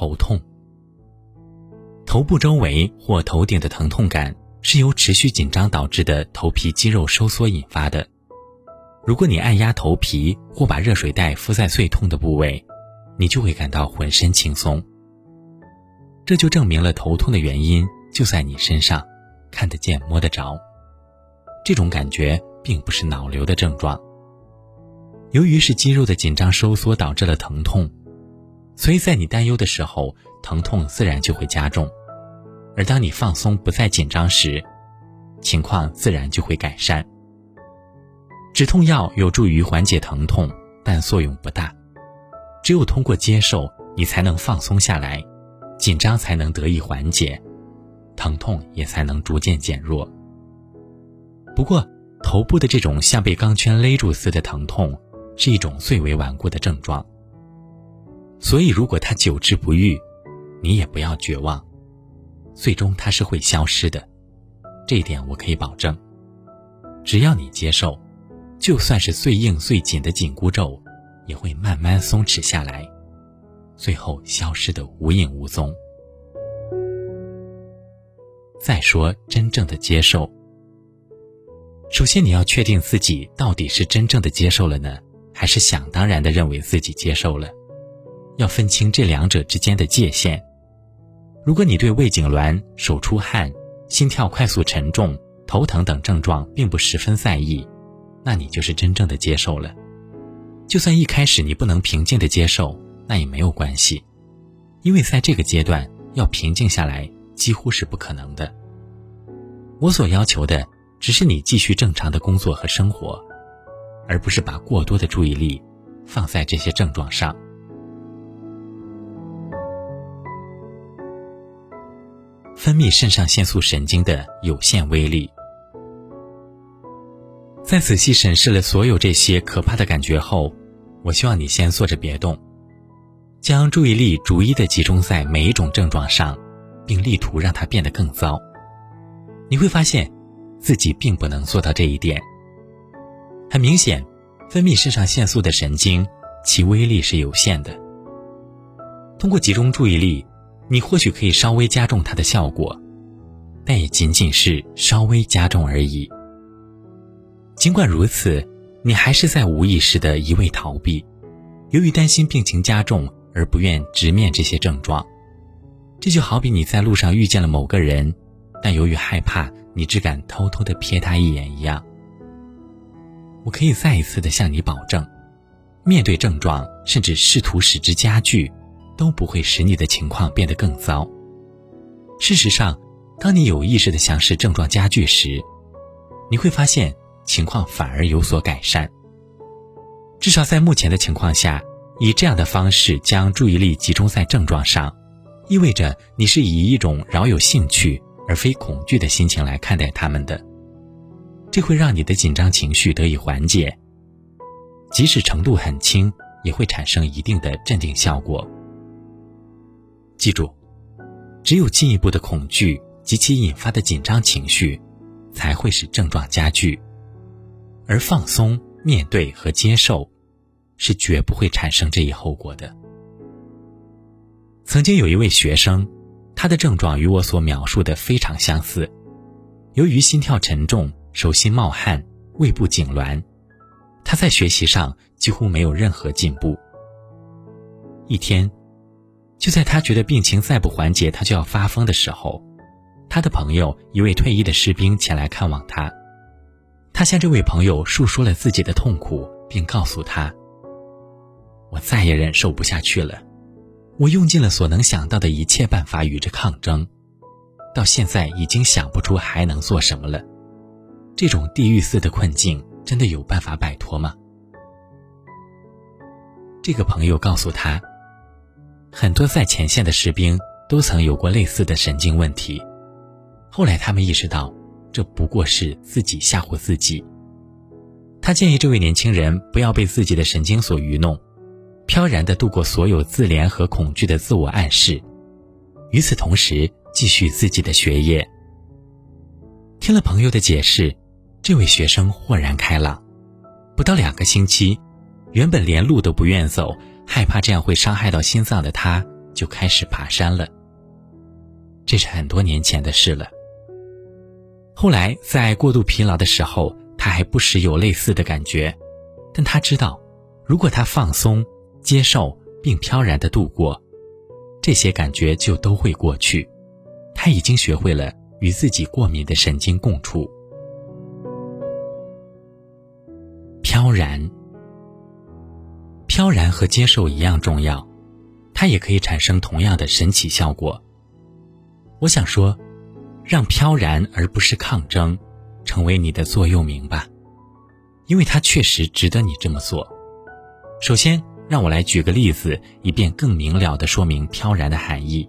头痛。头部周围或头顶的疼痛感是由持续紧张导致的头皮肌肉收缩引发的。如果你按压头皮或把热水袋敷在最痛的部位，你就会感到浑身轻松。这就证明了头痛的原因就在你身上，看得见摸得着。这种感觉并不是脑瘤的症状。由于是肌肉的紧张收缩导致了疼痛，所以在你担忧的时候，疼痛自然就会加重；而当你放松不再紧张时，情况自然就会改善。止痛药有助于缓解疼痛，但作用不大。只有通过接受，你才能放松下来，紧张才能得以缓解，疼痛也才能逐渐减弱。不过，头部的这种像被钢圈勒住似的疼痛。是一种最为顽固的症状，所以如果它久治不愈，你也不要绝望，最终它是会消失的，这一点我可以保证。只要你接受，就算是最硬最紧的紧箍咒，也会慢慢松弛下来，最后消失的无影无踪。再说真正的接受，首先你要确定自己到底是真正的接受了呢？还是想当然的认为自己接受了，要分清这两者之间的界限。如果你对胃痉挛、手出汗、心跳快速沉重、头疼等症状并不十分在意，那你就是真正的接受了。就算一开始你不能平静的接受，那也没有关系，因为在这个阶段要平静下来几乎是不可能的。我所要求的只是你继续正常的工作和生活。而不是把过多的注意力放在这些症状上。分泌肾上腺素神经的有限威力。在仔细审视了所有这些可怕的感觉后，我希望你先坐着别动，将注意力逐一的集中在每一种症状上，并力图让它变得更糟。你会发现，自己并不能做到这一点。很明显，分泌肾上腺素的神经，其威力是有限的。通过集中注意力，你或许可以稍微加重它的效果，但也仅仅是稍微加重而已。尽管如此，你还是在无意识的一味逃避，由于担心病情加重而不愿直面这些症状。这就好比你在路上遇见了某个人，但由于害怕，你只敢偷偷的瞥他一眼一样。我可以再一次的向你保证，面对症状，甚至试图使之加剧，都不会使你的情况变得更糟。事实上，当你有意识的想使症状加剧时，你会发现情况反而有所改善。至少在目前的情况下，以这样的方式将注意力集中在症状上，意味着你是以一种饶有兴趣而非恐惧的心情来看待他们的。这会让你的紧张情绪得以缓解，即使程度很轻，也会产生一定的镇定效果。记住，只有进一步的恐惧及其引发的紧张情绪，才会使症状加剧，而放松、面对和接受，是绝不会产生这一后果的。曾经有一位学生，他的症状与我所描述的非常相似，由于心跳沉重。手心冒汗，胃部痉挛，他在学习上几乎没有任何进步。一天，就在他觉得病情再不缓解，他就要发疯的时候，他的朋友一位退役的士兵前来看望他。他向这位朋友述说了自己的痛苦，并告诉他：“我再也忍受不下去了，我用尽了所能想到的一切办法与之抗争，到现在已经想不出还能做什么了。”这种地狱似的困境，真的有办法摆脱吗？这个朋友告诉他，很多在前线的士兵都曾有过类似的神经问题，后来他们意识到，这不过是自己吓唬自己。他建议这位年轻人不要被自己的神经所愚弄，飘然的度过所有自怜和恐惧的自我暗示，与此同时继续自己的学业。听了朋友的解释。这位学生豁然开朗，不到两个星期，原本连路都不愿走，害怕这样会伤害到心脏的他，就开始爬山了。这是很多年前的事了。后来在过度疲劳的时候，他还不时有类似的感觉，但他知道，如果他放松、接受并飘然的度过，这些感觉就都会过去。他已经学会了与自己过敏的神经共处。飘然，飘然和接受一样重要，它也可以产生同样的神奇效果。我想说。让飘然而不是抗争，成为你的座右铭吧，因为它确实值得你这么做。首先，让我来举个例子，以便更明了的说明飘然的含义。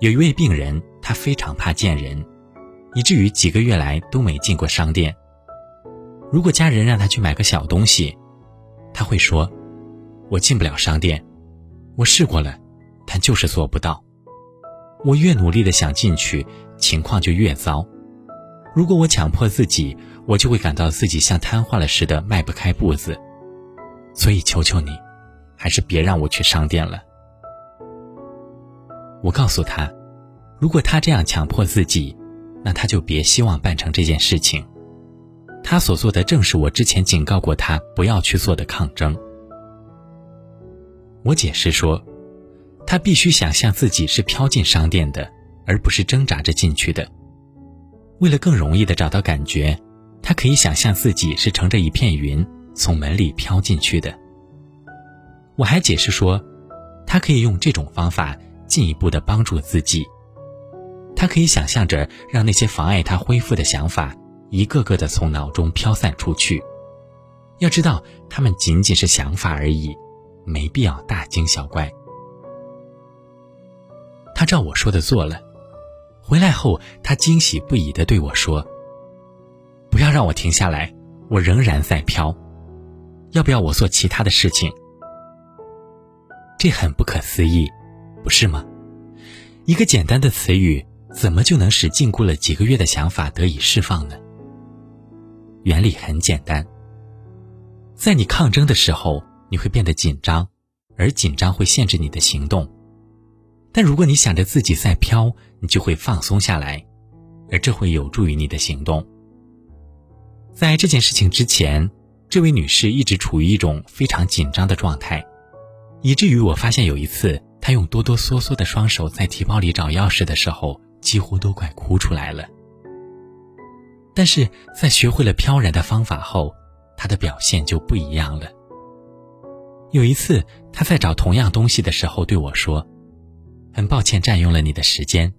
有一位病人，他非常怕见人，以至于几个月来都没进过商店。如果家人让他去买个小东西，他会说：“我进不了商店，我试过了，但就是做不到。”我越努力的想进去，情况就越糟。如果我强迫自己，我就会感到自己像瘫痪了似的，迈不开步子。所以求求你，还是别让我去商店了。我告诉他，如果他这样强迫自己，那他就别希望办成这件事情。他所做的正是我之前警告过他不要去做的抗争。我解释说。他必须想象自己是飘进商店的，而不是挣扎着进去的。为了更容易的找到感觉，他可以想象自己是乘着一片云从门里飘进去的。我还解释说，他可以用这种方法进一步的帮助自己。他可以想象着让那些妨碍他恢复的想法一个个的从脑中飘散出去。要知道，他们仅仅是想法而已，没必要大惊小怪。他照我说的做了，回来后他惊喜不已的对我说：“不要让我停下来，我仍然在飘。要不要我做其他的事情？”这很不可思议，不是吗？一个简单的词语，怎么就能使禁锢了几个月的想法得以释放呢？原理很简单，在你抗争的时候，你会变得紧张，而紧张会限制你的行动。但如果你想着自己在飘，你就会放松下来，而这会有助于你的行动。在这件事情之前，这位女士一直处于一种非常紧张的状态，以至于我发现有一次她用哆哆嗦嗦的双手在提包里找钥匙的时候，几乎都快哭出来了。但是在学会了飘然的方法后，他的表现就不一样了。有一次，他在找同样东西的时候对我说。很抱歉占用了你的时间，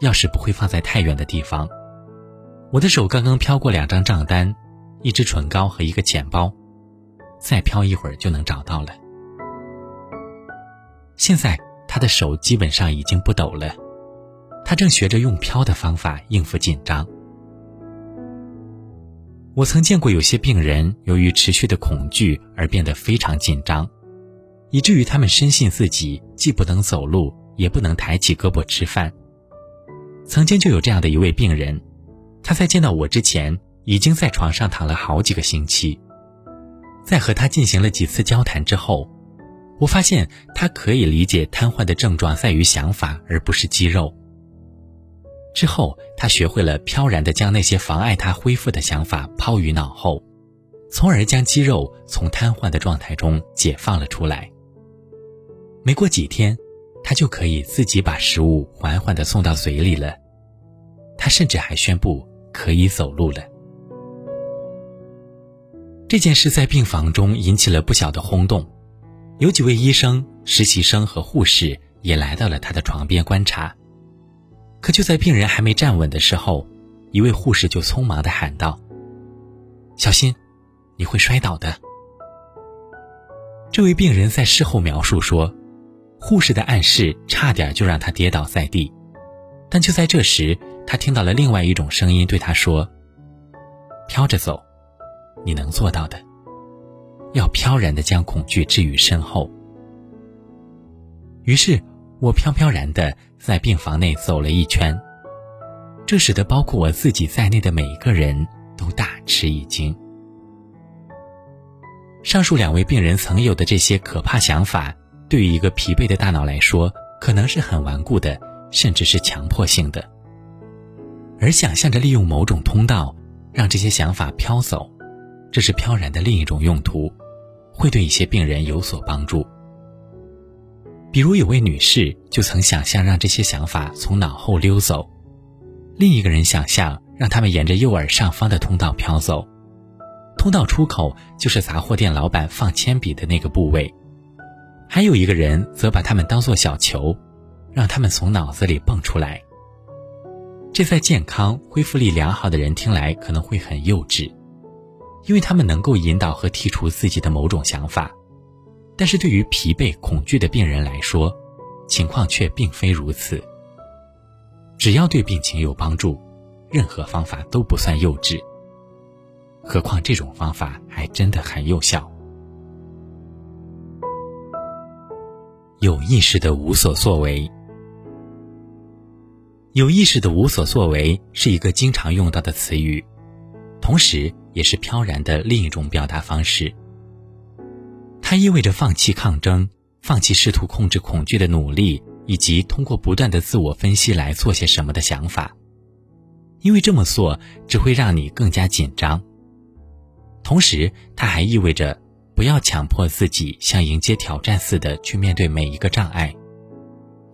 钥匙不会放在太远的地方。我的手刚刚飘过两张账单，一支唇膏和一个钱包，再飘一会儿就能找到了。现在他的手基本上已经不抖了，他正学着用飘的方法应付紧张。我曾见过有些病人由于持续的恐惧而变得非常紧张，以至于他们深信自己既不能走路。也不能抬起胳膊吃饭。曾经就有这样的一位病人，他在见到我之前已经在床上躺了好几个星期。在和他进行了几次交谈之后，我发现他可以理解瘫痪的症状在于想法而不是肌肉。之后，他学会了飘然地将那些妨碍他恢复的想法抛于脑后，从而将肌肉从瘫痪的状态中解放了出来。没过几天。他就可以自己把食物缓缓地送到嘴里了。他甚至还宣布可以走路了。这件事在病房中引起了不小的轰动，有几位医生、实习生和护士也来到了他的床边观察。可就在病人还没站稳的时候，一位护士就匆忙地喊道：“小心，你会摔倒的。”这位病人在事后描述说。护士的暗示差点就让他跌倒在地，但就在这时，他听到了另外一种声音对他说：“飘着走，你能做到的。要飘然的将恐惧置于身后。”于是，我飘飘然的在病房内走了一圈，这使得包括我自己在内的每一个人都大吃一惊。上述两位病人曾有的这些可怕想法。对于一个疲惫的大脑来说，可能是很顽固的，甚至是强迫性的。而想象着利用某种通道，让这些想法飘走，这是飘然的另一种用途，会对一些病人有所帮助。比如有位女士就曾想象让这些想法从脑后溜走，另一个人想象让他们沿着右耳上方的通道飘走，通道出口就是杂货店老板放铅笔的那个部位。还有一个人则把他们当作小球，让他们从脑子里蹦出来。这在健康、恢复力良好的人听来可能会很幼稚，因为他们能够引导和剔除自己的某种想法。但是对于疲惫、恐惧的病人来说，情况却并非如此。只要对病情有帮助，任何方法都不算幼稚。何况这种方法还真的很有效。有意识的无所作为，有意识的无所作为是一个经常用到的词语，同时也是飘然的另一种表达方式。它意味着放弃抗争，放弃试图控制恐惧的努力，以及通过不断的自我分析来做些什么的想法，因为这么做只会让你更加紧张。同时，它还意味着不要强迫自己像迎接挑战似的去面对每一个障碍，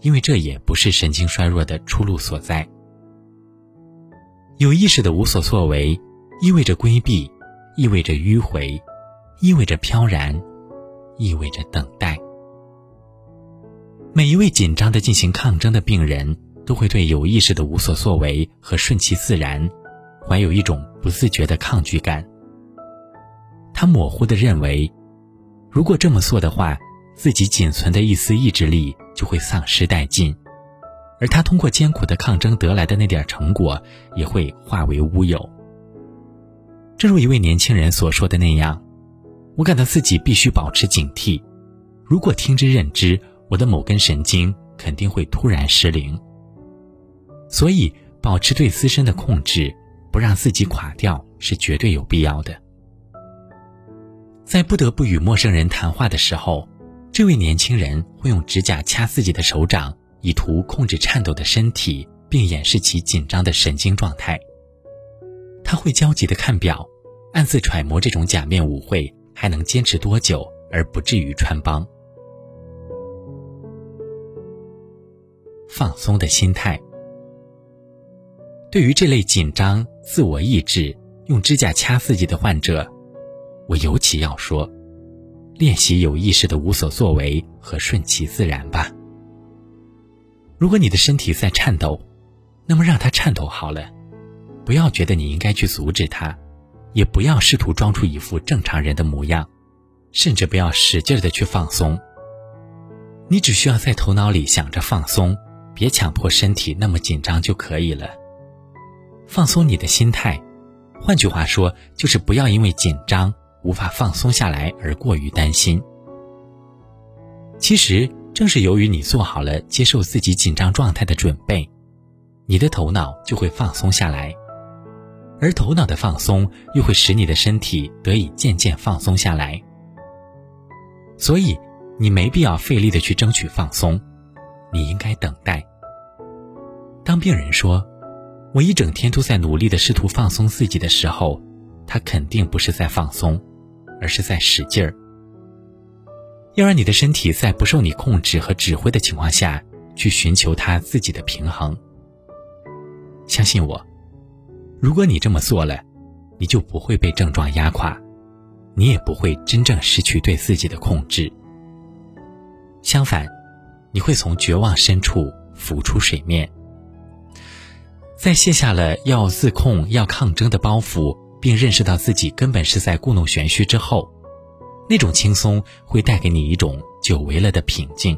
因为这也不是神经衰弱的出路所在。有意识的无所作为，意味着规避，意味着迂回，意味着飘然。意味着等待。每一位紧张的进行抗争的病人，都会对有意识的无所作为和顺其自然，怀有一种不自觉的抗拒感。他模糊的认为，如果这么做的话，自己仅存的一丝意志力就会丧失殆尽，而他通过艰苦的抗争得来的那点成果，也会化为乌有。正如一位年轻人所说的那样。我感到自己必须保持警惕，如果听之任之，我的某根神经肯定会突然失灵。所以，保持对自身的控制，不让自己垮掉，是绝对有必要的。在不得不与陌生人谈话的时候，这位年轻人会用指甲掐自己的手掌，以图控制颤抖的身体，并掩饰其紧张的神经状态。他会焦急地看表，暗自揣摩这种假面舞会。还能坚持多久而不至于穿帮？放松的心态。对于这类紧张、自我抑制、用指甲掐自己的患者，我尤其要说：练习有意识的无所作为和顺其自然吧。如果你的身体在颤抖，那么让它颤抖好了，不要觉得你应该去阻止它。也不要试图装出一副正常人的模样，甚至不要使劲的去放松。你只需要在头脑里想着放松，别强迫身体那么紧张就可以了。放松你的心态，换句话说，就是不要因为紧张无法放松下来而过于担心。其实正是由于你做好了接受自己紧张状态的准备，你的头脑就会放松下来。而头脑的放松又会使你的身体得以渐渐放松下来，所以你没必要费力的去争取放松，你应该等待。当病人说“我一整天都在努力的试图放松自己”的时候，他肯定不是在放松，而是在使劲儿。要让你的身体在不受你控制和指挥的情况下去寻求它自己的平衡。相信我。如果你这么做了，你就不会被症状压垮，你也不会真正失去对自己的控制。相反，你会从绝望深处浮出水面。在卸下了要自控、要抗争的包袱，并认识到自己根本是在故弄玄虚之后，那种轻松会带给你一种久违了的平静。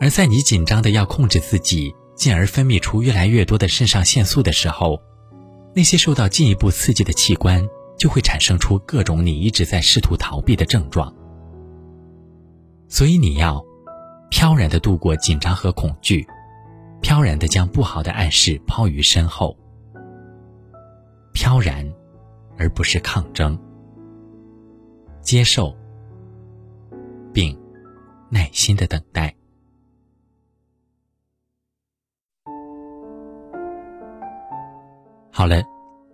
而在你紧张的要控制自己，进而分泌出越来越多的肾上腺素的时候，那些受到进一步刺激的器官，就会产生出各种你一直在试图逃避的症状。所以你要飘然的度过紧张和恐惧，飘然的将不好的暗示抛于身后，飘然，而不是抗争，接受，并耐心的等待。好了，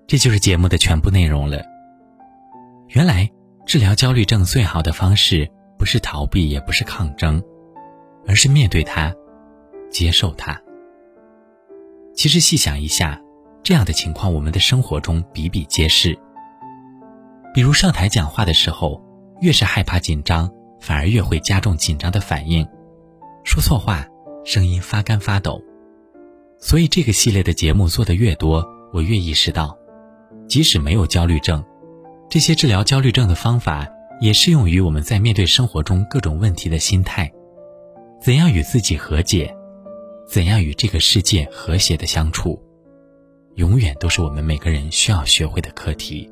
这就是节目的全部内容了。原来，治疗焦虑症最好的方式不是逃避，也不是抗争，而是面对它，接受它。其实细想一下，这样的情况我们的生活中比比皆是。比如上台讲话的时候，越是害怕紧张，反而越会加重紧张的反应，说错话，声音发干发抖。所以这个系列的节目做的越多。我越意识到，即使没有焦虑症，这些治疗焦虑症的方法也适用于我们在面对生活中各种问题的心态。怎样与自己和解，怎样与这个世界和谐的相处，永远都是我们每个人需要学会的课题。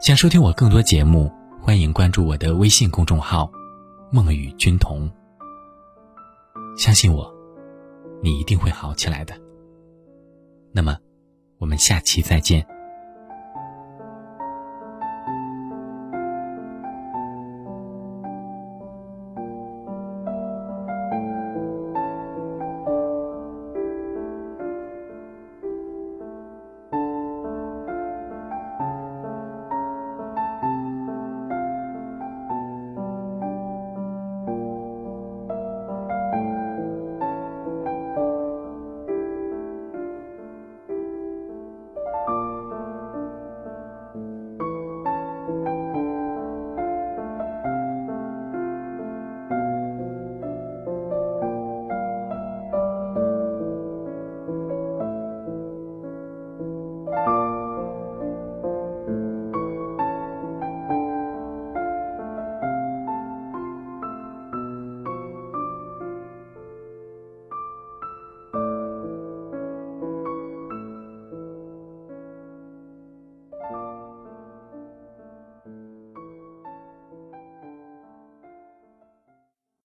想收听我更多节目，欢迎关注我的微信公众号“梦与君同”。相信我，你一定会好起来的。那么，我们下期再见。